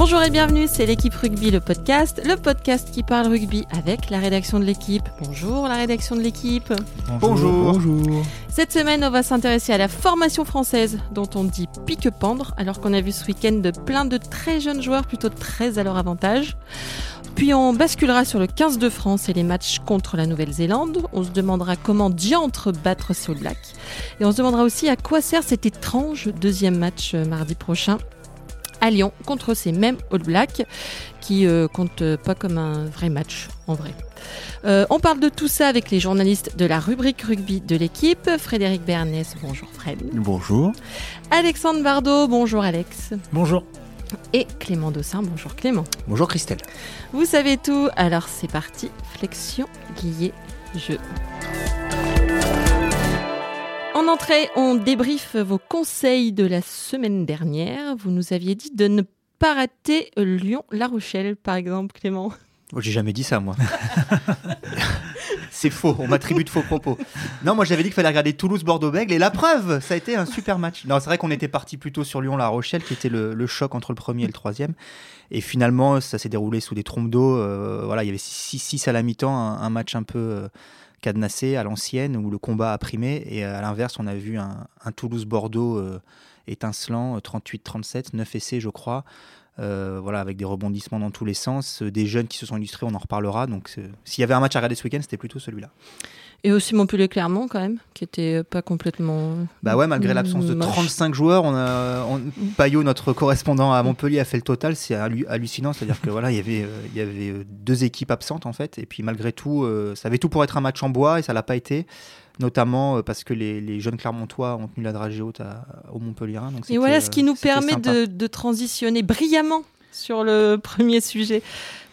Bonjour et bienvenue, c'est l'équipe rugby, le podcast, le podcast qui parle rugby avec la rédaction de l'équipe. Bonjour la rédaction de l'équipe. Bonjour. Bonjour. Cette semaine, on va s'intéresser à la formation française dont on dit pique-pendre, alors qu'on a vu ce week-end de plein de très jeunes joueurs plutôt très à leur avantage. Puis on basculera sur le 15 de France et les matchs contre la Nouvelle-Zélande. On se demandera comment diantre battre ces All Blacks. Et on se demandera aussi à quoi sert cet étrange deuxième match euh, mardi prochain à Lyon contre ces mêmes All Blacks qui euh, comptent pas comme un vrai match en vrai. Euh, on parle de tout ça avec les journalistes de la rubrique rugby de l'équipe. Frédéric Bernès, bonjour Fred. Bonjour. Alexandre Bardot, bonjour Alex. Bonjour. Et Clément Dossin, bonjour Clément. Bonjour Christelle. Vous savez tout, alors c'est parti, flexion, lié, jeu. En entrée, on débriefe vos conseils de la semaine dernière. Vous nous aviez dit de ne pas rater Lyon-La Rochelle, par exemple, Clément. Oh, j'ai jamais dit ça, moi. c'est faux, on m'attribue de faux propos. Non, moi j'avais dit qu'il fallait regarder Toulouse-Bordeaux-Bègles, et la preuve, ça a été un super match. Non, c'est vrai qu'on était parti plutôt sur Lyon-La Rochelle, qui était le, choc entre le premier et le troisième. Et finalement, ça s'est déroulé sous des trompes d'eau. Euh, voilà, il y avait 6 à la mi-temps, un, match un peu. Euh, cadenassé à l'ancienne où le combat a primé. Et à l'inverse, on a vu un, Toulouse-Bordeaux euh, étincelant, 38-37, euh, 9 essais, je crois. Euh, voilà, avec des rebondissements dans tous les sens, des jeunes qui se sont illustrés, on en reparlera. Donc, s'il y avait un match à regarder ce week-end, c'était plutôt celui-là. Et aussi Montpellier-Clermont, quand même, qui était pas complètement. Bah ouais, malgré l'absence de 35 joueurs, on a, Payot, notre correspondant à Montpellier, a fait le total. C'est hallucinant. C'est-à-dire que voilà, il y avait, il y avait deux équipes absentes, en fait. Et puis, malgré tout, ça avait tout pour être un match en bois et ça l'a pas été notamment parce que les, jeunes Clermontois ont tenu la dragée haute au Montpellier. et voilà ce qui nous permet de, de, transitionner brillamment sur le premier sujet.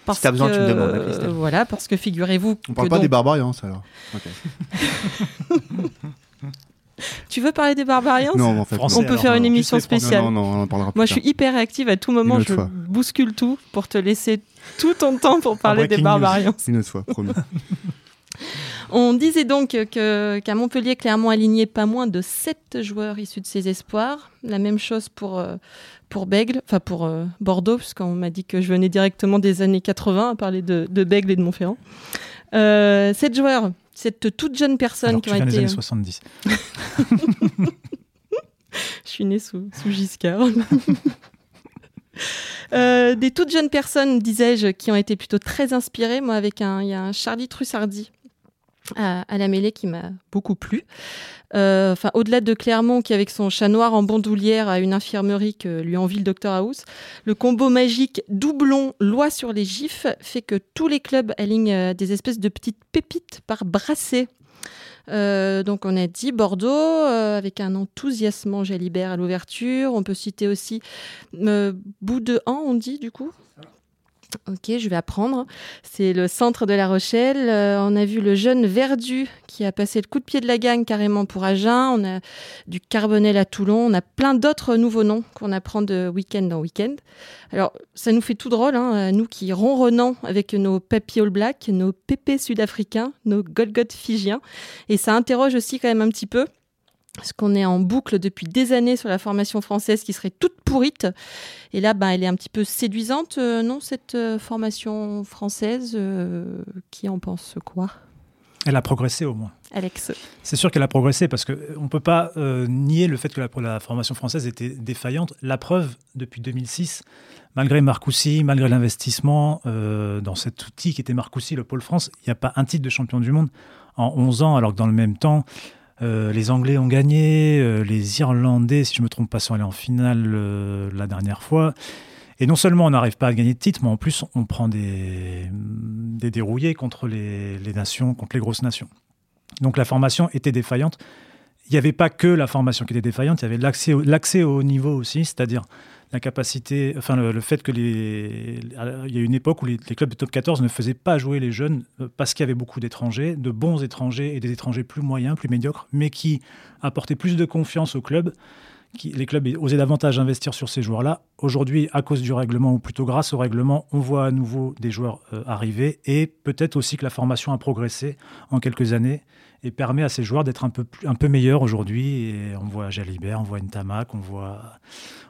Parce si besoin, tu me demandes, hein, Voilà, parce que figurez-vous. On parle pas des barbarians, ça alors. Tu veux parler des barbariens Non, en fait, on peut faire une émission spéciale. Non, non, on parlera Moi, je suis hyper réactive à tout moment. je bouscule tout pour te laisser tout ton temps pour parler des barbarians. Une autre fois, promis. On disait donc qu'à Montpellier, Clermont aligné pas moins de 7 joueurs issus de ses espoirs. La même chose pour, euh, pour Bègle, enfin pour euh, Bordeaux, puisqu'on m'a dit que je venais directement des années 80 à parler de, de Bègle et de Montferrand. Euh, 7 joueurs, cette toute jeune personne qui ont été. des années 70. je suis née sous, sous Giscard. Euh, des toutes jeunes personnes, disais-je, qui ont été plutôt très inspirées. Moi, avec un, il y a un Charlie Trussardi à, la mêlée qui m'a beaucoup plu. Euh, enfin, au-delà de Clermont qui avec son chat noir en bandoulière a une infirmerie que lui envie le Dr House, le combo magique doublon loi sur les gifs fait que tous les clubs alignent euh, des espèces de petites pépites par brassée. Euh, donc on a dit Bordeaux avec un enthousiasme Jalibert à l'ouverture. On peut citer aussi Bout de Han, on dit du coup? Ok, je vais apprendre. C'est le centre de La Rochelle. Euh, on a vu le jeune Verdu qui a passé le coup de pied de la gang carrément pour Agen. On a du Carbonel à Toulon. On a plein d'autres nouveaux noms qu'on apprend de week-end en week-end. Alors, ça nous fait tout drôle, hein, nous qui ronronnons avec nos papy all black, nos pépés sud-africains, nos golgoth figiens. Et ça interroge aussi quand même un petit peu parce qu'on est en boucle depuis des années sur la formation française qui serait toute pourrite. Et là, ben, elle est un petit peu séduisante, euh, non, cette euh, formation française euh, Qui en pense quoi? Elle a progressé au moins. Alex. C'est sûr qu'elle a progressé parce qu'on ne peut pas nier le fait que la, la, formation française était défaillante. La preuve, depuis 2006, malgré Marcoussis, malgré l'investissement dans cet outil qui était Marcoussis, le Pôle France, il n'y a pas un titre de champion du monde en 11 ans, alors que dans le même temps, euh, les Anglais ont gagné, euh, les Irlandais, si je ne me trompe pas, sont allés en finale euh, la dernière fois. Et non seulement on n'arrive pas à gagner de titre, mais en plus on prend des, des dérouillés contre les, nations, contre les grosses nations. Donc la formation était défaillante. Il n'y avait pas que la formation qui était défaillante, il y avait l'accès au, au niveau aussi, c'est-à-dire la capacité, enfin le, fait que il y a une époque où les, clubs de top 14 ne faisaient pas jouer les jeunes euh, parce qu'il y avait beaucoup d'étrangers, de bons étrangers et des étrangers plus moyens, plus médiocres, mais qui apportaient plus de confiance aux clubs. Qui, les clubs osaient davantage investir sur ces joueurs-là. Aujourd'hui, à cause du règlement, ou plutôt grâce au règlement, on voit à nouveau des joueurs euh, arriver et peut-être aussi que la formation a progressé en quelques années et permet à ces joueurs d'être un peu, un peu meilleurs aujourd'hui. Et on voit Jalibert, on voit Ntamak, on voit,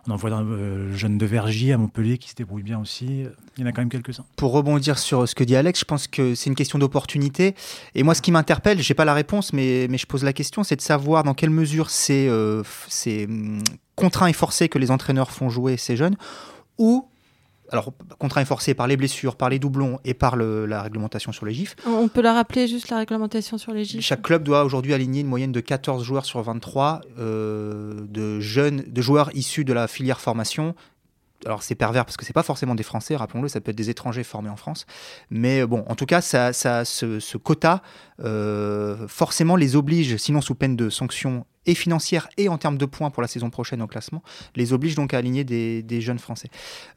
on en voit un euh, jeune de Vergy à Montpellier qui se débrouille bien aussi. Il y en a quand même quelques-uns. Pour rebondir sur ce que dit Alex, je pense que c'est une question d'opportunité. Et moi, ce qui m'interpelle, j'ai pas la réponse, mais, mais je pose la question, c'est de savoir dans quelle mesure c'est euh, hum, contraint et forcé que les entraîneurs font jouer ces jeunes, ou alors contraint et forcé par les blessures, par les doublons et par la réglementation sur les gifs. On peut la rappeler juste la réglementation sur les gifs. Chaque club doit aujourd'hui aligner une moyenne de 14 joueurs sur 23 euh, de jeunes, de joueurs issus de la filière formation alors c'est pervers parce que c'est pas forcément des Français, rappelons-le, ça peut être des étrangers formés en France. Mais bon, en tout cas, ça, ça ce, quota euh, forcément les oblige, sinon sous peine de sanctions et financières et en termes de points pour la saison prochaine au classement, les oblige donc à aligner des, jeunes Français.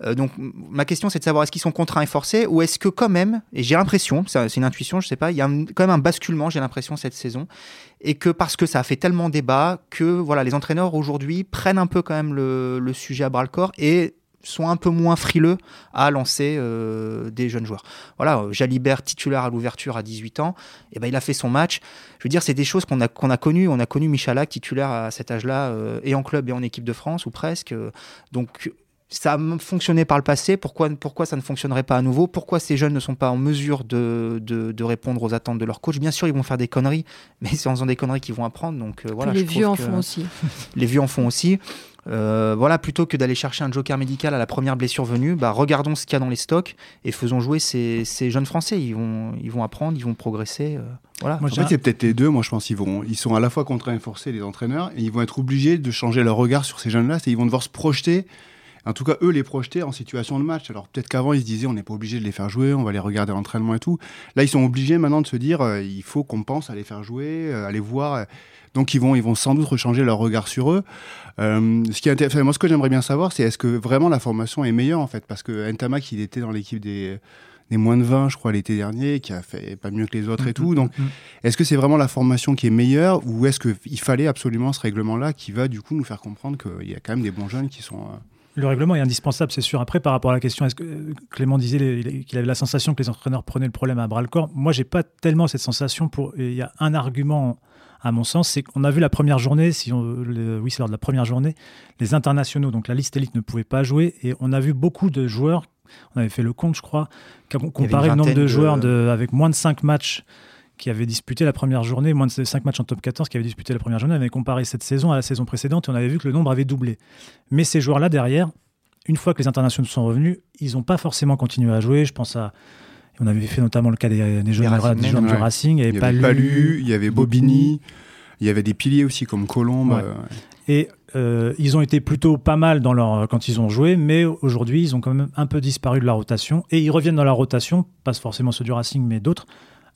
Euh, donc ma question c'est de savoir est-ce qu'ils sont contraints et forcés ou est-ce que quand même, et j'ai l'impression, c'est une intuition, je sais pas, il y a quand même un basculement, j'ai l'impression cette saison, et que parce que ça a fait tellement débat que voilà les entraîneurs aujourd'hui prennent un peu quand même le, le sujet à bras le corps et sont un peu moins frileux à lancer euh, des jeunes joueurs. Voilà, Jalibert titulaire à l'ouverture à 18 ans, et eh ben il a fait son match. Je veux dire, c'est des choses qu'on a qu'on a connues. On a connu Michalak titulaire à cet âge-là euh, et en club et en équipe de France ou presque. Donc ça a fonctionné par le passé, pourquoi, pourquoi ça ne fonctionnerait pas à nouveau? Pourquoi ces jeunes ne sont pas en mesure de, de, répondre aux attentes de leur coach? Bien sûr, ils vont faire des conneries, mais c'est en faisant des conneries qu'ils vont apprendre. Donc, euh, voilà, les vieux en font aussi. Les vieux en font aussi. Euh, voilà, plutôt que d'aller chercher un joker médical à la première blessure venue, bah, regardons ce qu'il y a dans les stocks et faisons jouer ces, ces, jeunes Français. Ils vont, ils vont apprendre, ils vont progresser. Euh, voilà. Moi, en fait, c'est peut-être les deux. Moi, je pense qu'ils vont, ils sont à la fois contraints et forcés, les entraîneurs, et ils vont être obligés de changer leur regard sur ces jeunes-là. Ils vont devoir se projeter en tout cas, eux les projeter en situation de match. Alors peut-être qu'avant, ils se disaient, on n'est pas obligé de les faire jouer, on va les regarder à l'entraînement et tout. Là, ils sont obligés maintenant de se dire, euh, il faut qu'on pense à les faire jouer, à les voir. Donc ils vont, ils vont sans doute changer leur regard sur eux. Euh, ce qui est intéressant, moi ce que j'aimerais bien savoir, c'est est-ce que vraiment la formation est meilleure en fait? Parce que Ntamak, il était dans l'équipe des, des moins de 20, je crois, l'été dernier, qui a fait pas mieux que les autres et mm, tout. Donc, mm, est-ce que c'est vraiment la formation qui est meilleure ou est-ce qu'il fallait absolument ce règlement-là qui va du coup nous faire comprendre qu'il y a quand même des bons jeunes qui sont. Euh, le règlement est indispensable, c'est sûr. Après, par rapport à la question, est-ce que euh, Clément disait qu'il avait la sensation que les entraîneurs prenaient le problème à bras le corps Moi, j'ai pas tellement cette sensation. Pour il y a un argument à mon sens, c'est qu'on a vu la première journée, si on, oui, c'est lors de la première journée, les internationaux, donc la liste élite ne pouvait pas jouer, et on a vu beaucoup de joueurs, on avait fait le compte, je crois, comparé le nombre de, joueurs de, avec moins de 5 matchs qui avaient disputé la première journée, moins de 5 matchs en top 14 qui avaient disputé la première journée, on avait comparé cette saison à la saison précédente et on avait vu que le nombre avait doublé. Mais ces joueurs-là, derrière, une fois que les internationaux sont revenus, ils n'ont pas forcément continué à jouer. Je pense à on avait fait notamment le cas des, jeunes, du Racing. Il y avait, Palu, il y avait Bobigny, il y avait des piliers aussi comme Colombe. Euh, Et euh, ils ont été plutôt pas mal dans leur, quand ils ont joué, mais aujourd'hui, ils ont quand même un peu disparu de la rotation. Et ils reviennent dans la rotation, pas forcément ceux du Racing, mais d'autres,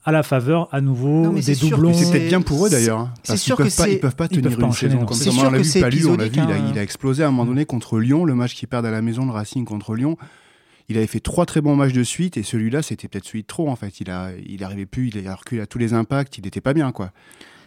à la faveur à nouveau des doublons. C'est peut-être bien pour eux d'ailleurs. C'est sûr qu'ils peuvent, peuvent pas tenir une saison comme ça. On l'a vu, Palu, on l'a vu, hein. il, a, explosé à un moment donné contre Lyon, le match qu'ils perdent à la maison, le Racing contre Lyon il avait fait trois très bons matchs de suite et celui-là, c'était peut-être celui de trop en fait. Il a, il arrivait plus, il a reculé à tous les impacts, il n'était pas bien quoi.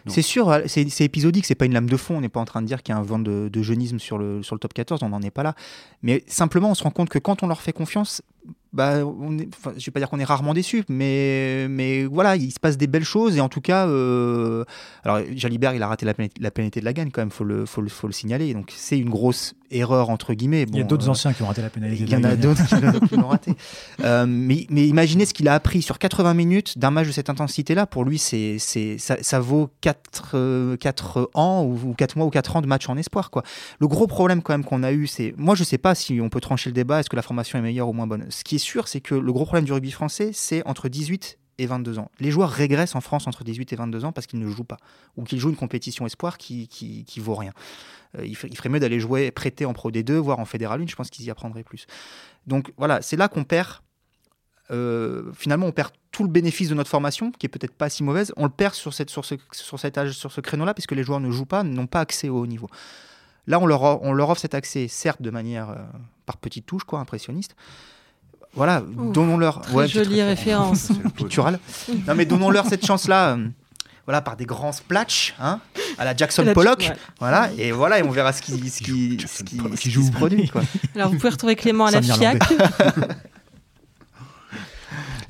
C'est sûr, euh, c'est épisodique, c'est pas une lame de fond. On n'est pas en train de dire qu'il y a un vent de, jeunisme sur le, sur le top 14, on n'en est pas là. Mais simplement, on se rend compte que quand on leur fait confiance, bah, on est, je vais pas dire qu'on est rarement déçu, mais, mais voilà, il se passe des belles choses et en tout cas, euh, alors Jalibert, il a raté la, la pénalité de la gagne quand même, faut le, faut le, faut le signaler. Donc c'est une grosse erreur entre guillemets. il y a d'autres euh, anciens qui ont raté la pénalité. Il y en a d'autres qui l'ont raté. Euh, mais, mais imaginez ce qu'il a appris sur 80 minutes d'un match de cette intensité-là. Pour lui, c'est, c'est, ça, ça vaut 4, 4 ans ou, 4 mois ou 4 ans de match en espoir. Quoi. Le gros problème quand même qu'on a eu, c'est, moi je sais pas si on peut trancher le débat, est-ce que la formation est meilleure ou moins bonne. Ce qui est sûr, c'est que le gros problème du rugby français, c'est entre 18 et 22 ans. Les joueurs régressent en France entre 18 et 22 ans parce qu'ils ne jouent pas, ou qu'ils jouent une compétition espoir qui, qui, vaut rien. Euh, il, ferait mieux d'aller jouer prêté en Pro D2, voire en Fédéral 1, je pense qu'ils y apprendraient plus. Donc voilà, c'est là qu'on perd, euh, finalement, on perd tout le bénéfice de notre formation, qui est peut-être pas si mauvaise, on le perd sur, cette, sur ce, sur cet âge, sur ce créneau-là, puisque les joueurs ne jouent pas, n'ont pas accès au haut niveau. Là, on leur, on leur offre cet accès, certes de manière euh, par petites touches, quoi, impressionniste, voilà, donnons-leur. Très jolie référence. Pictural. non, mais donnons-leur cette chance-là. Euh, voilà, par des grands splatchs, hein, à la Jackson Pollock, voilà, et voilà, et on verra ce qui, ce qui, ce qui, ce qui se produit. Quoi. Alors, vous pouvez retrouver Clément à la FIAC.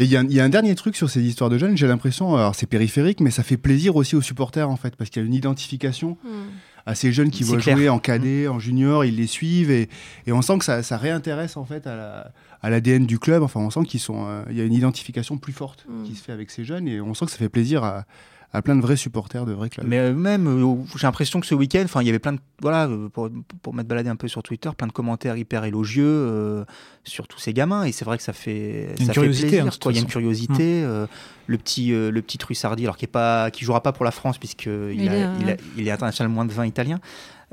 Et il y, a un- il y a un dernier truc sur ces histoires de jeunes, j'ai l'impression, alors c'est périphérique, mais ça fait plaisir aussi aux supporters en fait, parce qu'il y a une identification Hmm. À ces jeunes qui voient clair. jouer en cadet, en junior, ils les suivent et, et on sent que ça, ça réintéresse en fait à la- à l'ADN du club. Enfin, on sent qu'ils sont, euh, y a une identification plus forte Mm. qui se fait avec ces jeunes et on sent que ça fait plaisir à, à plein de vrais supporters de vrais clubs. Mais euh, même, euh, j'ai l'impression que ce week-end, enfin, il y avait plein de, voilà, euh, pour, pour m'être baladé un peu sur Twitter, plein de commentaires hyper élogieux euh, sur tous ces gamins. Et c'est vrai que ça fait, Une ça fait curiosité, plaisir. hein, quoi. Il y a une curiosité. euh, le petit, euh, le petit Trussardi, alors qui est pas, qui jouera pas pour la France puisque il, Il a- est, il, a- il est international moins de 20 italien.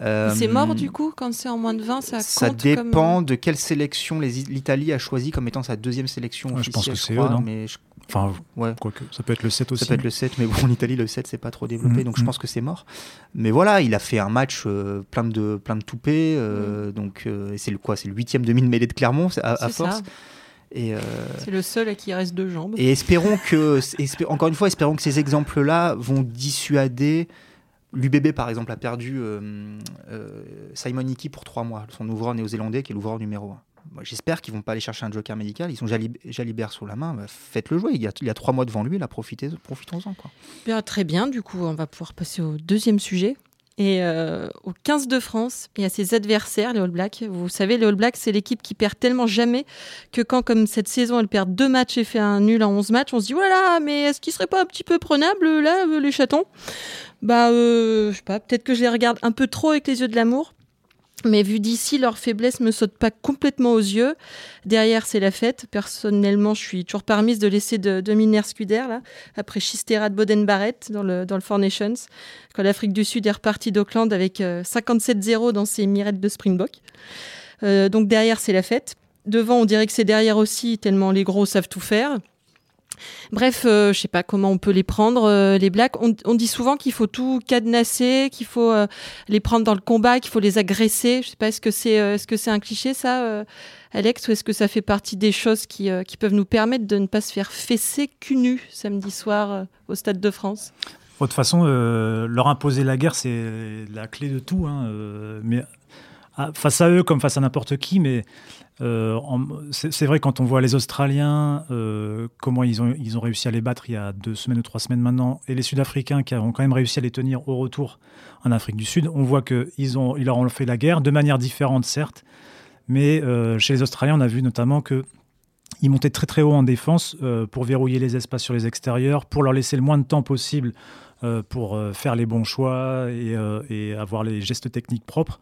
Euh, C'est mort du coup quand c'est en moins de 20, ça ça compte dépend comme... de quelle sélection l'Italie a choisi comme étant sa deuxième sélection Ouais, je pense que c'est eux, non? mais je- Enfin, ouais. quoique, ça peut être le 7 aussi. Ça peut être le 7, mais bon, en Italie, le 7, c'est pas trop développé, Mhm, donc je mhm. pense que c'est mort. Mais voilà, il a fait un match euh, plein, de, plein de toupées, Mm. euh, donc euh, c'est le quoi C'est le huitième demi de mêlée de Clermont, à, à C'est force. ça. Et, euh, C'est le seul à qui il reste deux jambes. et espérons que, espé- encore une fois, espérons que ces exemples-là vont dissuader. L'UBB, par exemple, a perdu euh, euh, Simon Hickey pour trois mois, son ouvreur néo-zélandais qui est l'ouvreur numéro un. J'espère qu'ils vont pas aller chercher un joker médical. Ils ont Jalib- Jalibert sous la main. bah, Faites-le jouer. Il y, a, trois mois devant lui. Profitons-en. Bien, très bien, du coup, on va pouvoir passer au deuxième sujet. Et euh, au 15 de France et à ses adversaires, les All Blacks. Vous savez, les All Blacks, c'est l'équipe qui perd tellement jamais que quand, comme cette saison, elle perd deux matchs et fait un nul en 11 matchs, on se dit voilà, mais est-ce qu'ils seraient pas un petit peu prenables, là, euh, les chatons? Bah, euh, je sais pas, peut-être que je les regarde un peu trop avec les yeux de l'amour. Mais vu d'ici, leur faiblesse me saute pas complètement aux yeux. Derrière, c'est la fête. Personnellement, je suis toujours permise de laisser de, dominer Scuder, là, après Chistera de Boden-Barrett dans le, dans le Four Nations, quand l'Afrique du Sud est repartie d'Auckland avec euh, 57-0 dans ses mirettes de Springbok. Euh, donc derrière, c'est la fête. Devant, on dirait que c'est derrière aussi, tellement les gros savent tout faire. Bref, euh, je sais pas comment on peut les prendre, euh, les Blacks. On, dit souvent qu'il faut tout cadenasser, qu'il faut euh, les prendre dans le combat, qu'il faut les agresser. Je sais pas, est-ce que c'est euh, est-ce que c'est un cliché ça, Alex, ou est-ce que ça fait partie des choses qui, peuvent nous permettre de ne pas se faire fesser cul nu samedi soir au Stade de France? De toute façon, leur imposer la guerre, c'est la clé de tout. hein, mais ah, face à eux, comme face à n'importe qui, mais euh, c'est vrai quand on voit les Australiens, euh, comment ils ont, ils ont réussi à les battre il y a deux semaines ou trois semaines maintenant, et les Sud-Africains qui ont quand même réussi à les tenir au retour en Afrique du Sud, on voit qu'ils ont, ils leur ont fait la guerre de manière différente, certes, mais euh, chez les Australiens, on a vu notamment que ils montaient très très haut en défense pour verrouiller les espaces sur les extérieurs, pour leur laisser le moins de temps possible pour faire les bons choix et avoir les gestes techniques propres.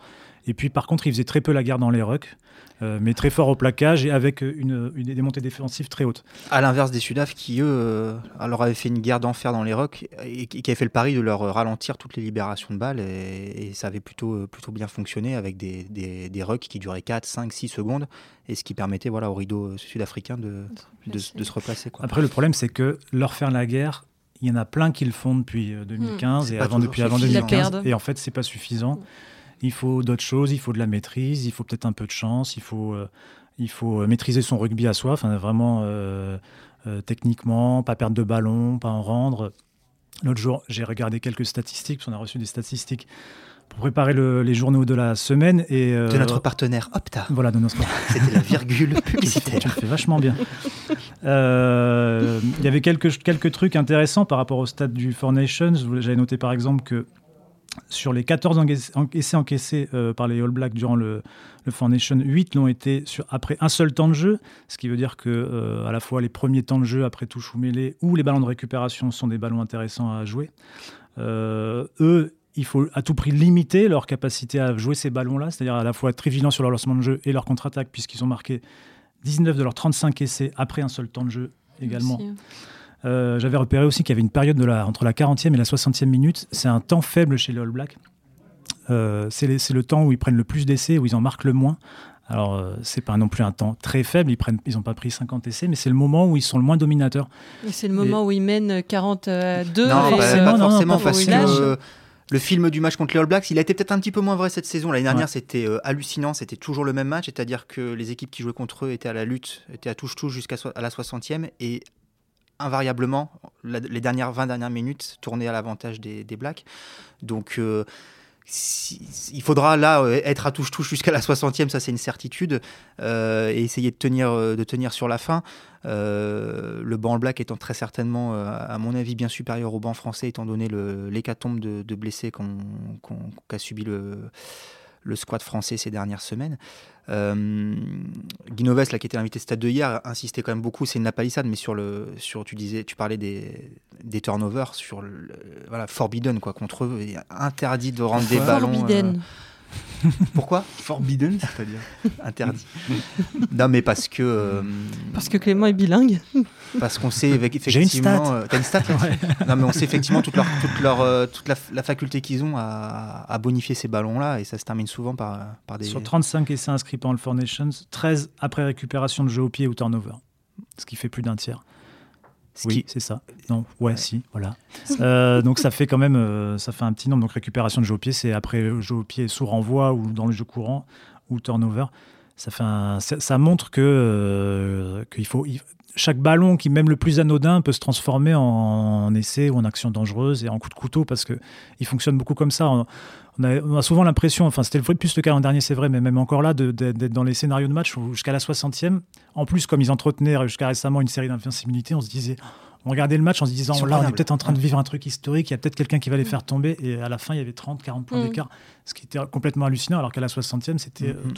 Et puis par contre, ils faisaient très peu la guerre dans les rucks, euh, mais très fort au plaquage et avec une, une, des montées défensives très hautes. À l'inverse des Sudaf qui, eux, euh, leur avaient fait une guerre d'enfer dans les rocks et qui avaient fait le pari de leur euh, ralentir toutes les libérations de balles. Et, et ça avait plutôt, euh, plutôt bien fonctionné avec des, des, des rucks qui duraient 4, 5, 6 secondes et ce qui permettait voilà, au rideau euh, sud-africain de, de, de se replacer. Quoi. Après, le problème, c'est que leur faire la guerre, il y en a plein qui le font depuis euh, 2015 C'est et avant depuis avant suffisant. Ils la 2015. perdent. Et en fait, c'est pas suffisant. Mm. Il faut d'autres choses, il faut de la maîtrise, il faut peut-être un peu de chance, il faut, euh, il faut euh, maîtriser son rugby à soi, enfin, vraiment euh, euh, techniquement, pas perdre de ballon, pas en rendre. L'autre jour, j'ai regardé quelques statistiques, parce qu'on a reçu des statistiques pour préparer le- les journaux de la semaine. Et, De notre partenaire Opta. Voilà, de notre C'était la virgule tu publicitaire. le fais vachement bien. Il y avait quelques, quelques trucs intéressants par rapport au stade du Four Nations. J'avais noté par exemple que sur les 14 encaissés, encaissés, euh, par les All Blacks durant le, Nations, 8 l'ont été sur, après un seul temps de jeu, ce qui veut dire que euh, à la fois les premiers temps de jeu après touche ou mêlée ou les ballons de récupération sont des ballons intéressants à jouer. Euh, eux, il faut à tout prix limiter leur capacité à jouer ces ballons-là, c'est-à-dire à la fois être très vigilant sur leur lancement de jeu et leur contre-attaque, puisqu'ils ont marqué 19 de leurs 35 essais après un seul temps de jeu également. Euh, J'avais repéré aussi qu'il y avait une période de la, entre la 40e et la 60e minute. C'est un temps faible chez les All Blacks. Euh, c'est le temps où ils prennent le plus d'essais, où ils en marquent le moins. Alors, euh, c'est pas non plus un temps très faible. Ils n'ont ils pas pris 50 essais, mais c'est le moment où ils sont le moins dominateurs. Et c'est le moment où ils mènent 40 à 2. Non, et- pas, forcément, pas non, non, forcément, pas parce que forcément. euh, le film du match contre les All Blacks, il a été peut-être un petit peu moins vrai cette saison. L'année dernière, Ouais. c'était euh, hallucinant, c'était toujours le même match, c'est-à-dire que les équipes qui jouaient contre eux étaient à la lutte, étaient à touche-touche jusqu'à so- la 60e, et invariablement, les dernières 20 dernières minutes tournaient à l'avantage des, Blacks. Donc, euh, il faudra là euh, être à touche-touche jusqu'à la 60e, ça c'est une certitude, euh, et essayer de tenir, de sur la fin. le banc black étant très certainement, à mon avis, bien supérieur au banc français, étant donné l'hécatombe de, de, blessés qu'a subi le, le squad français ces dernières semaines. Euh, Guinoves, là, qui était l'invité stade de hier, insistait quand même beaucoup. C'est une palissade, mais sur le, sur, tu disais, tu parlais des, des turnovers, sur le, voilà, forbidden quoi, contre eux, interdit de rendre des ballons. Forbidden. Pourquoi Forbidden, c'est-à-dire Interdit. non, mais parce que. Euh, parce que Clément est bilingue. Parce qu'on sait effectivement. Euh, t'as une stat Non, mais on sait effectivement toute, leur, toute, leur, euh, toute la, faculté qu'ils ont à, à, bonifier ces ballons-là, et ça se termine souvent par, par des. Sur 35 essais inscrits pendant le Four Nations, 13 après récupération de jeu au pied ou turnover, ce qui fait plus d'un tiers oui, c'est ça. Non, ouais, si, voilà. Euh, donc ça fait quand même, euh, ça fait un petit nombre. Donc récupération de jeu au pied, c'est après jeu au pied sous renvoi ou dans le jeu courant ou turnover. Ça fait ça, montre que euh, qu'il faut chaque ballon qui même le plus anodin peut se transformer en, essai ou en action dangereuse et en coup de couteau parce que il fonctionne beaucoup comme ça. On, a, souvent l'impression, enfin c'était le plus le cas l'an dernier, c'est vrai, mais même encore là, d'être dans les scénarios de match jusqu'à la 60e, en plus comme ils entretenaient jusqu'à récemment une série d'invincibilité, on se disait, on regardait le match en se disant, là on est peut-être en train de vivre un truc historique, il y a peut-être quelqu'un qui va les faire tomber, et à la fin il y avait 30, 40 points mm. d'écart, ce qui était complètement hallucinant, alors qu'à la 60e c'était mm, mm.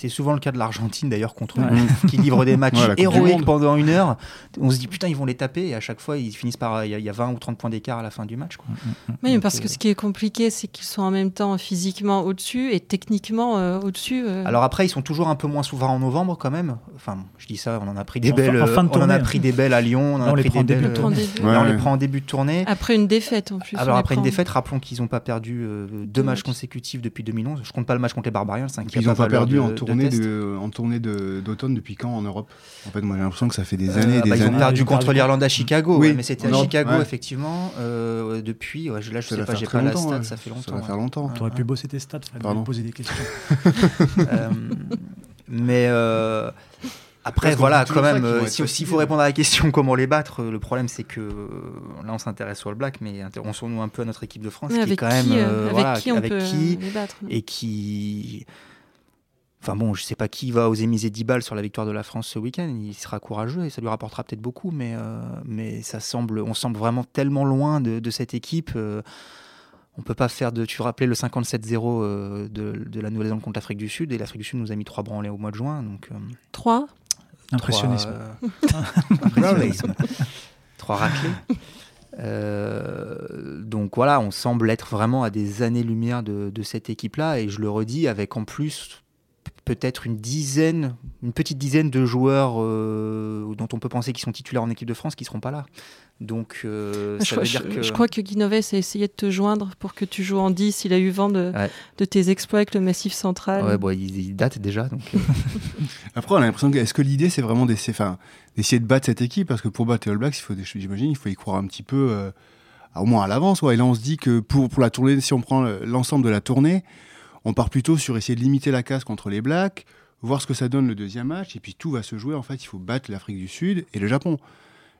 C'est souvent le cas de l'Argentine d'ailleurs contre nous, qui livre des matchs héroïques pendant une heure. On se dit putain ils vont les taper et à chaque fois ils finissent par il y, a 20 ou 30 points d'écart à la fin du match. Quoi. Mm, mm, mm. Oui, parce que euh, ce qui est compliqué c'est qu'ils sont en même temps physiquement au-dessus et techniquement euh, au-dessus. Euh. Alors après ils sont toujours un peu moins souvent en novembre quand même. Enfin je dis ça, on en a pris des belles, on en a pris des belles à Lyon, on, en a pris des belles. on les prend en début de tournée. Après une défaite en plus. Alors après une défaite, rappelons qu'ils n'ont pas perdu deux matchs consécutifs depuis 2011. Je compte pas le match contre les Barbariens, le cinquième. Ils n'ont pas perdu en tournée de tournée d'automne depuis quand en Europe? En fait, moi j'ai l'impression que ça fait des années. Euh, des bah, ils ont perdu contre l'Irlande à Chicago, oui, mais c'était à Chicago effectivement. Euh, depuis, là je sais pas, j'ai pas la stat, ça fait longtemps. Ça va faire longtemps. Tu aurais pu bosser tes stats, fallait poser des questions. Euh, mais après, voilà, quand même, s'il faut répondre à la question comment les battre, le problème c'est que là on s'intéresse sur le black, mais intéressons-nous un peu à notre équipe de France qui est quand même avec qui, on peut les battre, et qui Enfin bon, je sais pas qui va oser miser 10 balles sur la victoire de la France ce week-end. Il sera courageux et ça lui rapportera peut-être beaucoup, mais, euh, mais ça semble, on semble vraiment tellement loin de, cette équipe. Euh, on peut pas faire de. Tu rappelais le 57-0 euh, de, la Nouvelle-Zélande contre l'Afrique du Sud et l'Afrique du Sud nous a mis trois branlés au mois de juin. Donc, 3 Impressionnisme. Impressionnisme. trois raclés. donc voilà, on semble être vraiment à des années-lumière de, de cette équipe-là, et je le redis, avec en plus peut-être une dizaine, une petite dizaine de joueurs euh, dont on peut penser qu'ils sont titulaires en équipe de France qui seront pas là. Donc, euh, ça je, veut dire que... je crois que Guinoves a essayé de te joindre pour que tu joues en 10. Il a eu vent de, de tes exploits avec le Massif Central. Ouais, bon, il, date déjà. Donc, euh. Après, on a l'impression que est-ce que l'idée, c'est vraiment d'essayer, d'essayer de battre cette équipe? Parce que pour battre les All Blacks, il faut, j'imagine, il faut y croire un petit peu, au moins à l'avance. Ouais. Et là, on se dit que pour, pour la tournée, si on prend l'ensemble de la tournée, on part plutôt sur essayer de limiter la casse contre les Blacks, voir ce que ça donne le deuxième match, et puis tout va se jouer. En fait, il faut battre l'Afrique du Sud et le Japon.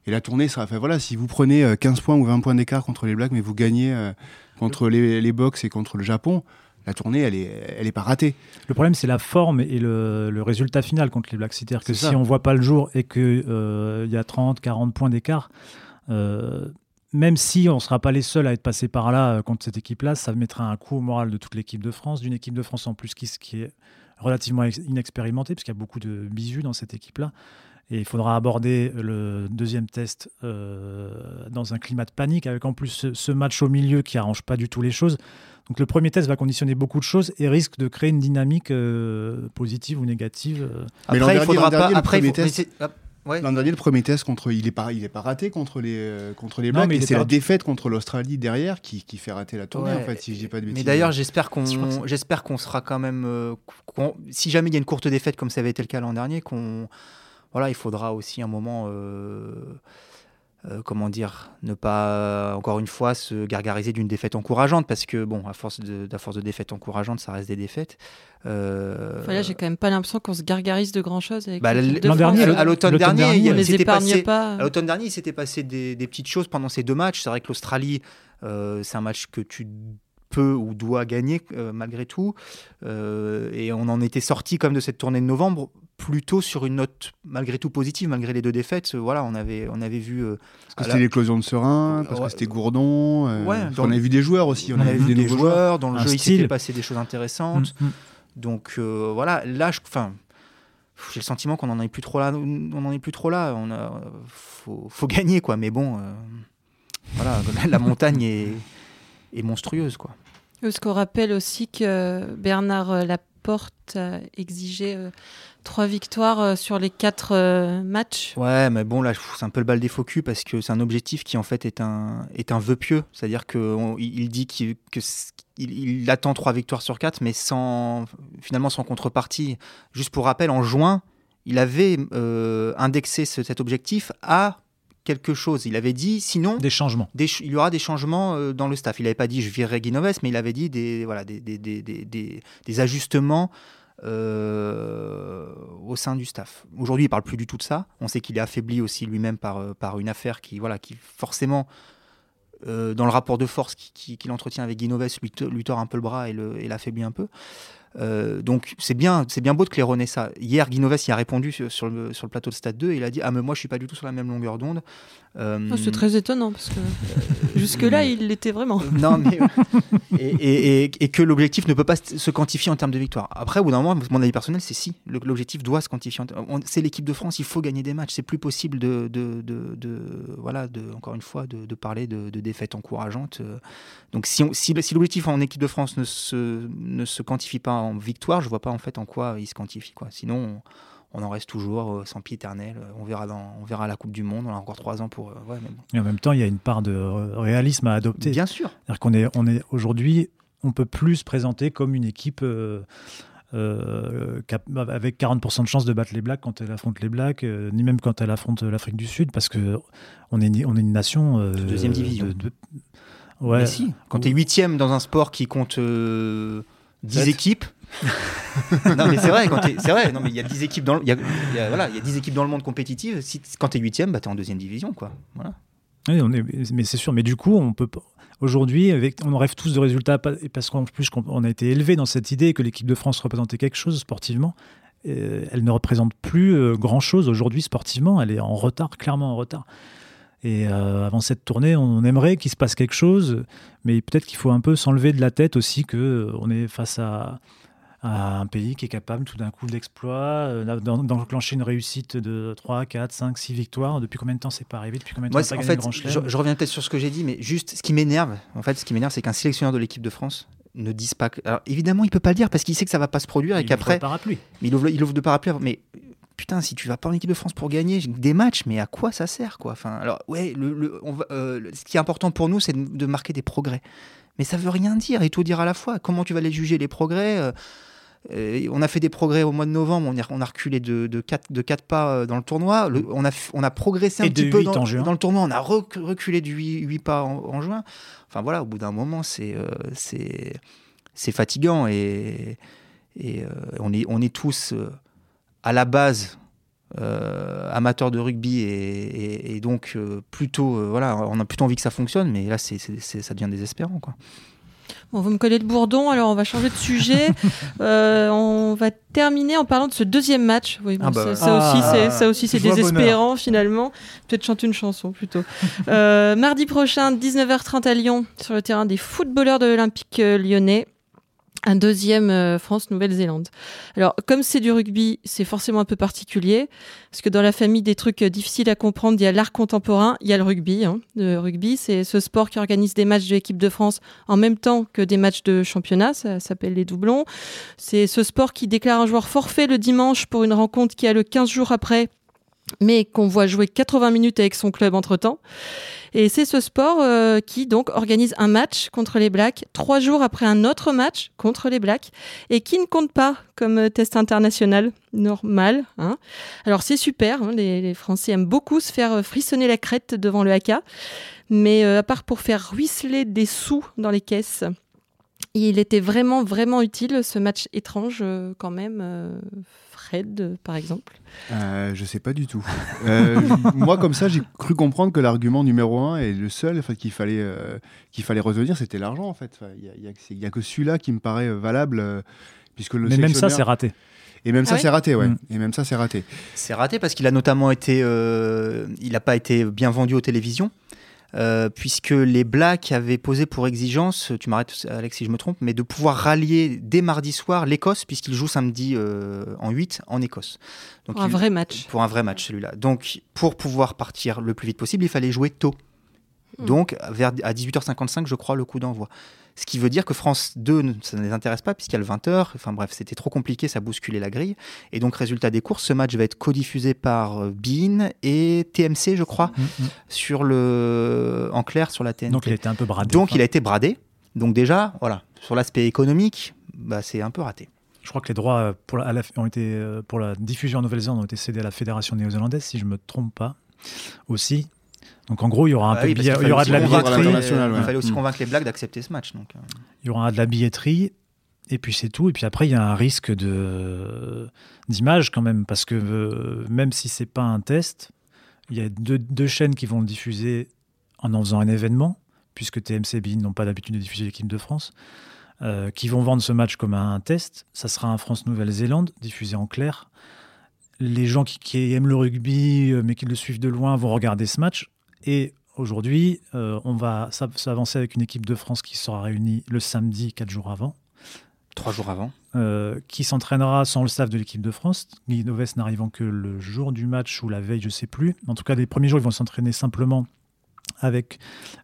Et la tournée sera. Enfin voilà, si vous prenez 15 euh, points ou 20 points d'écart contre les Blacks, mais vous gagnez euh, contre les, les Box et contre le Japon, la tournée, elle est, elle est pas ratée. Le problème, c'est la forme et le, résultat final contre les Blacks. C'est-à-dire que si on voit pas le jour et qu'il euh, y a 30, 40 points d'écart, même si on ne sera pas les seuls à être passés par là euh, contre cette équipe-là, ça mettra un coup au moral de toute l'équipe de France, d'une équipe de France en plus qui, qui est relativement inexpérimentée, puisqu'il y a beaucoup de bisous dans cette équipe-là. Et il faudra aborder le deuxième test euh, dans un climat de panique, avec en plus ce, match au milieu qui arrange pas du tout les choses. Donc le premier test va conditionner beaucoup de choses et risque de créer une dynamique euh, positive ou négative. Après, il faudra pas. Après, L'an dernier, le premier test contre, il est pas, il est pas raté contre les euh, contre les Blacks. mais c'est la défaite contre l'Australie derrière qui, qui, fait rater la tournée en fait, si je dis pas de bêtises. Mais d'ailleurs, j'espère qu'on, j'espère qu'on sera quand même, euh, si jamais il y a une courte défaite comme ça avait été le cas l'an dernier, qu'on, voilà, il faudra aussi un moment. Euh, euh, comment dire, ne pas encore une fois se gargariser d'une défaite encourageante parce que bon, à force de, à force de défaites encourageantes, ça reste des défaites. Euh... là, j'ai quand même pas l'impression qu'on se gargarise de grand chose. Bah, l'an dernier, à l'automne dernier, il, les passé, pas. À l'automne dernier, il s'était passé des, des, petites choses pendant ces deux matchs. C'est vrai que l'Australie, euh, c'est un match que tu peut ou doit gagner malgré tout. et on en était sorti comme de cette tournée de novembre plutôt sur une note malgré tout positive, malgré les deux défaites. voilà, on avait, on avait vu. parce que c'était l'éclosion de Serein, parce que c'était Gourdon. Ouais, on avait vu des joueurs aussi. On, avait, vu des, joueurs, dans le jeu, il s'était passé des choses intéressantes. Mm, mm. Donc voilà, là, enfin j'ai le sentiment qu'on en est plus trop là. On en est plus trop là. On a, faut, faut gagner quoi. Mais bon, euh, voilà, la montagne est, est, monstrueuse quoi. Ce qu'on rappelle aussi que Bernard Laporte a exigé euh, trois victoires euh, sur les quatre matchs. Ouais, mais bon là, c'est un peu le bal des faux culs parce que c'est un objectif qui en fait est un est un vœu pieux. C'est-à-dire qu'il il dit qu'il que il, attend trois victoires sur quatre, mais sans finalement sans contrepartie. Juste pour rappel, en juin, il avait euh, indexé cet objectif à quelque chose. Il avait dit, sinon... Des changements. il y aura des changements euh, dans le staff. Il n'avait pas dit je virerai Guinoves, mais il avait dit des, voilà, des, des, des, des ajustements euh, au sein du staff. Aujourd'hui, il parle plus du tout de ça. On sait qu'il est affaibli aussi lui-même par, par une affaire qui, voilà, qui forcément euh, dans le rapport de force qu'il entretient avec Guinoves, lui, lui, tord un peu le bras et l'affaiblit un peu. Euh, donc c'est bien, c'est bien beau de claironner ça. Hier, Guinoves y a répondu sur, le, sur, le, plateau de Stade 2 et il a dit Ah, mais moi je suis pas du tout sur la même longueur d'onde. Euh, oh, c'est très étonnant parce que euh, jusque-là il l'était vraiment. Non, mais. et, et, que l'objectif ne peut pas se quantifier en termes de victoire. Après, au bout d'un moment, mon avis personnel, c'est si. L'objectif doit se quantifier. C'est l'équipe de France, il faut gagner des matchs. C'est plus possible de, de, de, voilà, de, encore une fois, de, parler de, défaites encourageantes. Donc si, si, si l'objectif en équipe de France ne se, ne se quantifie pas en victoire, je vois pas en fait en quoi il se quantifie. Quoi. Sinon, on, en reste toujours euh, sans pied éternel. On verra, dans, on verra la Coupe du Monde. On a encore trois ans pour. Euh, Et en même temps, il y a une part de réalisme à adopter. Bien sûr. C'est-à-dire qu'on est, on est aujourd'hui, on peut plus se présenter comme une équipe. Euh, avec 40% de chances de battre les Blacks quand elle affronte les Blacks, ni même quand elle affronte l'Afrique du Sud, parce que on est, on est une nation de deuxième division. Ouais. Mais si, quand tu es huitième dans un sport qui compte 10 équipes, non mais c'est vrai, c'est vrai. Non mais il y a 10 équipes dans le, il y a, voilà, il y a 10 équipes dans le monde compétitives. Si, quand tu es huitième, bah, tu es en deuxième division, quoi. Voilà. Oui, on est, mais c'est sûr. Mais du coup, on peut aujourd'hui, on rêve tous de résultats parce qu'en plus, on a été élevé dans cette idée que l'équipe de France représentait quelque chose sportivement. elle ne représente plus euh, grand chose aujourd'hui sportivement. Elle est en retard, clairement en retard. Et euh, avant cette tournée, on aimerait qu'il se passe quelque chose, mais peut-être qu'il faut un peu s'enlever de la tête aussi que euh, on est face à, un pays qui est capable tout d'un coup d'exploit, euh, d'enclencher une réussite de 3, 4, 5, 6 victoires. Depuis combien de temps c'est pas arrivé? Depuis combien de temps en fait, je, reviens peut-être sur ce que j'ai dit, mais juste ce qui m'énerve, en fait, ce qui m'énerve, c'est qu'un sélectionneur de l'équipe de France ne dise pas. Que... Alors évidemment, il peut pas le dire parce qu'il sait que ça va pas se produire et qu'après. Mais il ouvre, il ouvre de parapluie. Mais putain, si tu vas pas en équipe de France pour gagner des matchs, mais à quoi ça sert quoi? Enfin, alors ouais, le, euh, ce qui est important pour nous, c'est de, marquer des progrès. Mais ça veut rien dire et tout dire à la fois. Comment tu vas les juger les progrès? Euh, euh, on a fait des progrès au mois de novembre, on, a, reculé de, de, 4, de pas dans le tournoi. on, a, on a progressé un petit peu dans, le tournoi, on a reculé de 8, pas en, juin. Enfin voilà, au bout d'un moment, c'est c'est fatigant et, et on, est, on est tous à la base euh, amateur de rugby et, donc euh, plutôt euh, voilà on a plutôt envie que ça fonctionne mais là c'est, ça devient désespérant quoi. Bon, vous me collez de Bourdon, alors on va changer de sujet. on va terminer en parlant de ce deuxième match. Oui, ah bah ça, aussi, c'est, ça aussi, c'est désespérant finalement. Peut-être chanter une chanson plutôt. mardi prochain, 19h30 à Lyon, sur le terrain des footballeurs de l'Olympique lyonnais un deuxième euh, France-Nouvelle-Zélande. Alors, comme c'est du rugby, c'est forcément un peu particulier, parce que dans la famille des trucs euh, difficiles à comprendre, il y a l'art contemporain, il y a le rugby. Hein. Le rugby, c'est ce sport qui organise des matchs de l'équipe de France en même temps que des matchs de championnat, ça s'appelle les doublons. C'est ce sport qui déclare un joueur forfait le dimanche pour une rencontre qui a le 15 jours après mais qu'on voit jouer 80 minutes avec son club entre-temps. Et c'est ce sport euh, qui donc organise un match contre les Blacks trois jours après un autre match contre les Blacks et qui ne compte pas comme euh, test international normal. Hein. Alors c'est super, hein, les, Français aiment beaucoup se faire euh, frissonner la crête devant le haka, mais à part pour faire ruisseler des sous dans les caisses, il était vraiment, vraiment utile ce match étrange quand même. Fred, par exemple? Euh, je sais pas du tout. Euh, moi, comme ça, j'ai cru comprendre que l'argument numéro un et le seul en fait, qu'il fallait, euh, qu'il fallait retenir, c'était l'argent. En fait, Enfin, il y a- il y, a y a que celui-là qui me paraît euh, valable, euh, puisque le Mais même ça, c'est raté. Et même Ah ça, oui c'est raté, ouais. Mm. Et même ça, c'est raté. C'est raté parce qu'il a notamment été, euh, il n'a pas été bien vendu aux télévisions. Euh, puisque les Blacks avaient posé pour exigence, tu m'arrêtes Alex si je me trompe, mais de pouvoir rallier dès mardi soir l'Écosse, puisqu'ils jouent samedi euh, en 8 en Écosse. Donc, Pour un vrai match. Pour un vrai match, celui-là. Donc, pour pouvoir partir le plus vite possible, il fallait jouer tôt. Mm. Donc, vers, à 18h55, je crois, le coup d'envoi. Ce qui veut dire que France 2, ne- ça ne les intéresse pas, puisqu'il y a le 20h. Enfin bref, c'était trop compliqué, ça bousculait la grille. Et donc, résultat des courses, ce match va être codiffusé par euh, Bein et TMC, je crois, Mm, mm. sur le... en clair sur la TNT. Donc il a été un peu bradé. Donc, il a été bradé. Donc, déjà, voilà, sur l'aspect économique, bah, c'est un peu raté. Je crois que les droits euh, pour la- ont été, euh, pour la diffusion en Nouvelle-Zélande ont été cédés à la fédération néo-zélandaise, si je ne me trompe pas, aussi. Donc en gros, il y aura un Ah peu oui, de il y aura la billetterie, ouais. Il fallait aussi Mm. convaincre les Blacks d'accepter ce match. Donc, euh. il y aura de la billetterie, et puis c'est tout. Et puis après, il y a un risque de d'image quand même, parce que euh, même si c'est pas un test, il y a deux, deux chaînes qui vont le diffuser en en faisant un événement, puisque TMC et BIN n'ont pas l'habitude de diffuser l'équipe de France, euh, qui vont vendre ce match comme un test. Ça sera un France-Nouvelle-Zélande, diffusé en clair. Les gens qui, qui aiment le rugby, mais qui le suivent de loin, vont regarder ce match. Et aujourd'hui, euh, on va s'av- s'avancer avec une équipe de France qui sera réunie le samedi, quatre jours avant, Trois jours avant. euh, qui s'entraînera sans le staff de l'équipe de France. Guy Noves n'arrivant que le jour du match ou la veille, je ne sais plus. En tout cas, les premiers jours, ils vont s'entraîner simplement avec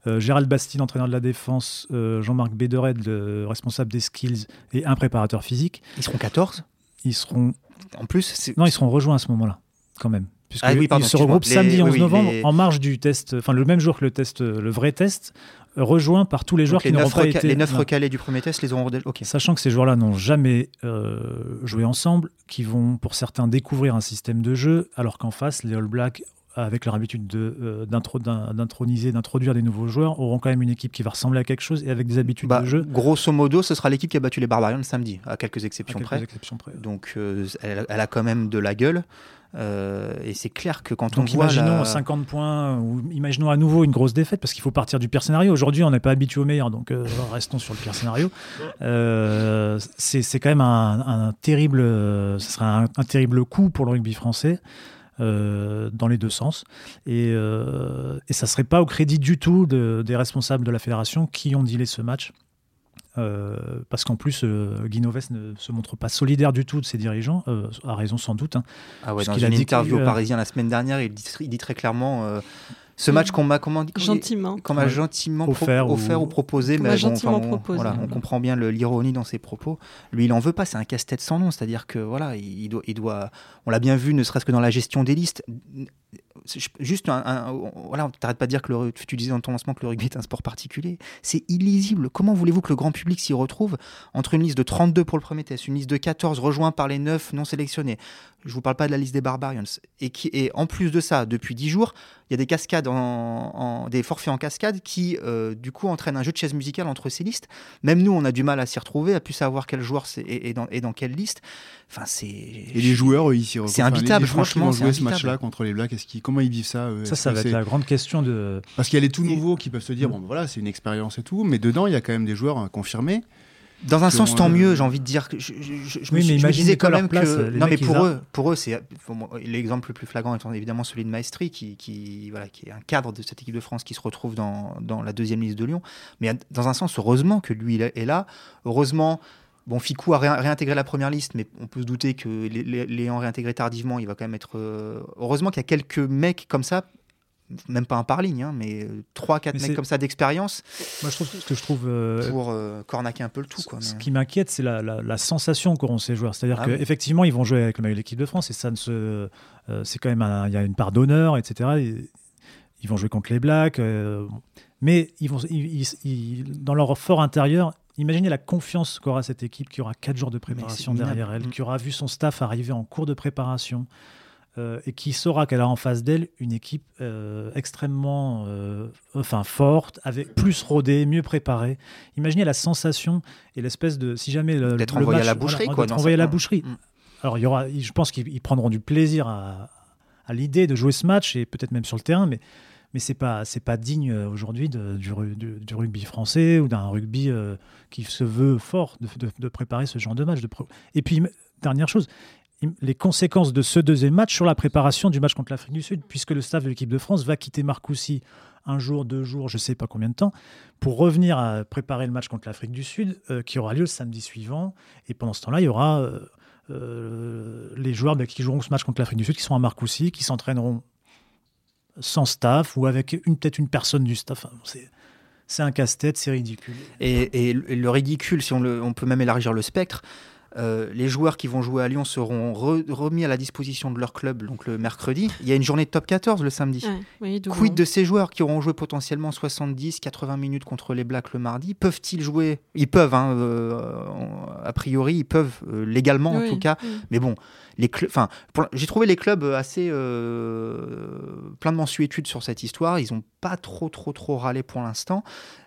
euh, Gérald Bastide, entraîneur de la défense, euh, Jean-Marc Bédered, le responsable des skills, et un préparateur physique. Ils seront 14 Ils seront, En plus, non, ils seront rejoints à ce moment-là, quand même. Puisque Ah oui, se regroupent samedi Les- 11 oui, oui, novembre les- en marge du test, enfin le même jour que le test, euh, le vrai test, euh, rejoint par tous les joueurs les qui n'auront pas été. les neuf non. recalés du premier test les auront. déjà- Ok. Sachant que ces joueurs-là n'ont jamais euh, joué ensemble, qui vont pour certains découvrir un système de jeu, alors qu'en face, les All Blacks, avec leur habitude de, euh, d'intro- d'in- d'introniser, d'introduire des nouveaux joueurs, auront quand même une équipe qui va ressembler à quelque chose et avec des habitudes Bah, de jeu. grosso modo, ce sera l'équipe qui a battu les Barbarians samedi, à quelques à exceptions quelques près. exceptions près. Donc, euh, elle, elle a quand même de la gueule. Euh, et c'est clair que quand Donc on voit imaginons la- 50 points, ou imaginons à nouveau une grosse défaite, parce qu'il faut partir du pire scénario. Aujourd'hui, on n'est pas habitué au meilleur, donc euh, restons sur le pire scénario. Euh, c'est quand même un, un terrible, ce sera un, un terrible coup pour le rugby français. Euh, dans les deux sens. Et, euh, et ça serait pas au crédit du tout de- des responsables de la fédération qui ont dealé ce match. Euh, parce qu'en plus, euh, Guy Noves ne se montre pas solidaire du tout de ses dirigeants, euh, à raison sans doute. hein. Ah ouais, dans qu'il a une dit interview au Parisien la semaine dernière, il dit, il dit très clairement ce match qu'on m'a comment dit- Gentiment. qu'on m'a Ouais. gentiment pro- Offert offert, ou- ou... proposé, Qu'on mais m'a bon, gentiment enfin, on, proposé. voilà, on comprend bien l'ironie dans ses propos. Lui, il en veut pas, c'est un casse-tête sans nom, c'est-à-dire que voilà, il doit, il doit, on l'a bien vu, ne serait-ce que dans la gestion des listes. C'est Juste, un, un- voilà, t'arrêtes pas de dire que le, tu disais dans ton lancement que le rugby est un sport particulier. C'est illisible. Comment voulez-vous que le grand public s'y retrouve entre une liste de 32 pour le premier test, une liste de 14 rejoint par les 9 non sélectionnés? Je vous parle pas de la liste des Barbarians. Et, qui, et en plus de ça, depuis 10 jours, il y a des cascades, en, en- des forfaits en cascade qui, euh, du coup, entraînent un jeu de chaise musicale entre ces listes. Même nous, on a du mal à s'y retrouver, à plus savoir quel joueur c'est et, et dans, et dans quelle liste. Enfin, c'est. Et les joueurs, eux, ils s'y C'est les- imbitable, les joueurs qui franchement, vont jouer ce match-là contre les Blacks, est-ce qu'ils- comment ils vivent ça eux? Ça, ça va être la grande question de. Parce qu'il y a les tout nouveaux qui peuvent se dire, bon, ben voilà, c'est une expérience et tout, mais dedans, il y a quand même des joueurs hein, confirmés. Dans un sens, tant mieux, j'ai envie de dire. que Je, je- je- je me, Oui, suis- mais je me disais quand même place, que. Non, mais pour a- eux, pour eux c'est l'exemple le plus flagrant étant évidemment celui de Maestri, qui, qui, voilà, qui est un cadre de cette équipe de France qui se retrouve dans, dans la deuxième liste de Lyon. Mais dans un sens, heureusement que lui est là. Heureusement. Bon, Ficou a ré- réintégré la première liste, mais on peut se douter que l'ay- l'ay- l'ayant réintégré tardivement, il va quand même être. euh, Heureusement qu'il y a quelques mecs comme ça, même pas un par ligne, hein, mais 3-4 Mais mecs comme ça d'expérience Moi, je trouve ce que je trouve. euh, pour euh, cornaquer un peu le tout. Quoi, Ce qui m'inquiète, c'est la, la- la sensation qu'auront ces joueurs. C'est-à-dire Ah oui. qu'effectivement, ils vont jouer avec le maillot de l'équipe de France et ça ne se. euh, c'est quand même. Il y a une part d'honneur, etc. Et ils vont jouer contre les Blacks. euh, mais ils vont, ils- ils- ils- dans leur fort intérieur, imaginez la confiance qu'aura cette équipe qui aura 4 jours de préparation derrière elle, Mm. qui aura vu son staff arriver en cours de préparation. Euh, et qui saura qu'elle a en face d'elle une équipe euh, extrêmement euh, enfin forte, avec plus rodée, mieux préparée. Imaginez la sensation et l'espèce de si jamais le, D'être envoyé à la boucherie, voilà, quoi, d'être dans envoyé à la boucherie. Mm. Alors il y aura, je pense qu'ils ils prendront du plaisir à, à l'idée de jouer ce match et peut-être même sur le terrain, mais mais c'est pas c'est pas digne aujourd'hui de- du, du- du rugby français ou d'un rugby qui se veut fort de, de- de préparer ce genre de match. De pro- Et puis dernière chose, les conséquences de ce deuxième match sur la préparation du match contre l'Afrique du Sud, puisque le staff de l'équipe de France va quitter Marcoussis un jour, deux jours, je sais pas combien de temps, pour revenir à préparer le match contre l'Afrique du Sud, euh, qui aura lieu le samedi suivant. Et pendant ce temps-là, il y aura euh, euh, les joueurs qui joueront ce match contre l'Afrique du Sud, qui sont à Marcoussis, qui s'entraîneront sans staff ou avec une peut-être une personne du staff. C'est un casse-tête, c'est ridicule. Et, le ridicule, si on peut même élargir le spectre, euh, les joueurs qui vont jouer à Lyon seront re- remis à la disposition de leur club donc le mercredi. Il y a une journée de top 14 le samedi. Ouais, oui, doublon. Quid de ces joueurs qui auront joué potentiellement 70, 80 minutes contre les Blacks le mardi? Peuvent-ils jouer? Ils peuvent, hein, euh, a priori, ils peuvent euh, légalement en tout cas. oui. Mais bon, les enfin, j'ai trouvé les clubs assez plein de mensuétude sur cette histoire. Ils n'ont pas trop, trop, trop râlé pour l'instant.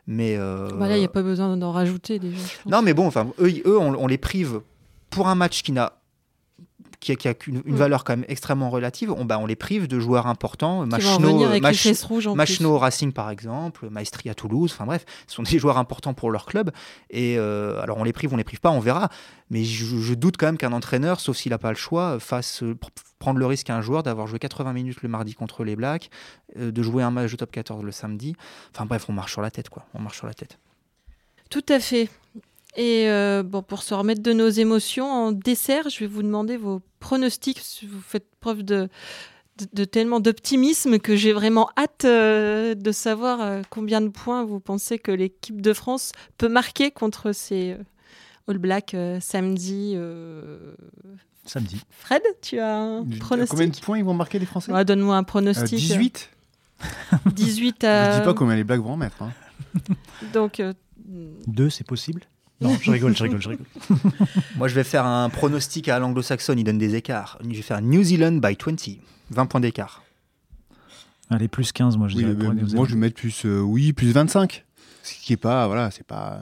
Mais Voilà, il n'y a pas besoin d'en rajouter déjà. non, mais bon, enfin, eux, eux on, on les prive pour un match qui n'a qui a, qui a une, une Mm. valeur quand même extrêmement relative. On, bah, on les prive de joueurs importants. Machno, Racing par exemple, Maestri à Toulouse, enfin bref, ce sont des joueurs importants pour leur club. Et euh, alors on les prive, on les prive pas, on verra. Mais je, je doute quand même qu'un entraîneur, sauf s'il n'a pas le choix, fasse euh, pr- prendre le risque à un joueur d'avoir joué 80 minutes le mardi contre les Blacks, euh, de jouer un match de top 14 le samedi. Enfin bref, on marche sur la tête quoi. On marche sur la tête. Tout à fait. Et euh, bon, pour se remettre de nos émotions, en dessert, je vais vous demander vos pronostics. Vous faites preuve de, de, de tellement d'optimisme que j'ai vraiment hâte euh, de savoir euh, combien de points vous pensez que l'équipe de France peut marquer contre ces euh, All Blacks euh, samedi. euh. Samedi. Fred, tu as un Combien de pronostic points ils vont marquer les Français? Ouais, Donne-moi un Euh, pronostic. 18 18 Je à. dis pas combien les Blacks vont en mettre. hein. Donc, euh, Deux, c'est possible? Non, je rigole, je rigole, je rigole. Moi je vais faire un pronostic à l'anglo-saxonne, il donne des écarts. Je vais faire New Zealand by 20, 20 points d'écart. Allez, plus 15, moi je Oui, dirais. mais pour les moi, je vais mettre plus, euh, oui, plus 25. Ce qui est pas, voilà, c'est pas.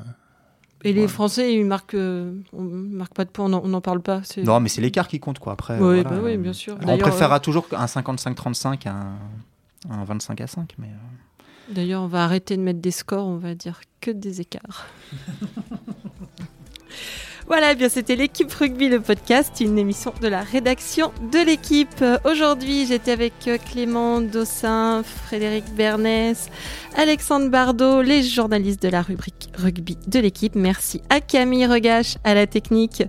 Et les. Français, ils marquent, euh, on marque pas de points, on n'en- parle pas. c'est- Non, mais c'est l'écart qui compte quoi. Après, Oui, voilà. bah oui, bien sûr. On préférera toujours un 55-35 à un, un 25 à 5. Mais... euh, D'ailleurs, on va arrêter de mettre des scores, on va dire que des écarts. Voilà, bien c'était l'équipe rugby le podcast, une émission de la rédaction de l'équipe. Aujourd'hui, j'étais avec Clément Dossin, Frédéric Bernès, Alexandre Bardot, les journalistes de la rubrique rugby de l'équipe. Merci à Camille Regache à la technique.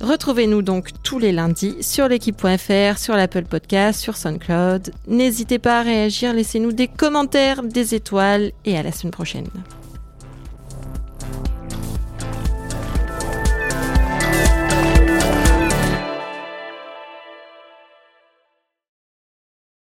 Retrouvez-nous donc tous les lundis sur l'équipe.fr, sur l'Apple Podcast, sur SoundCloud. N'hésitez pas à réagir, laissez-nous des commentaires, des étoiles et à la semaine prochaine.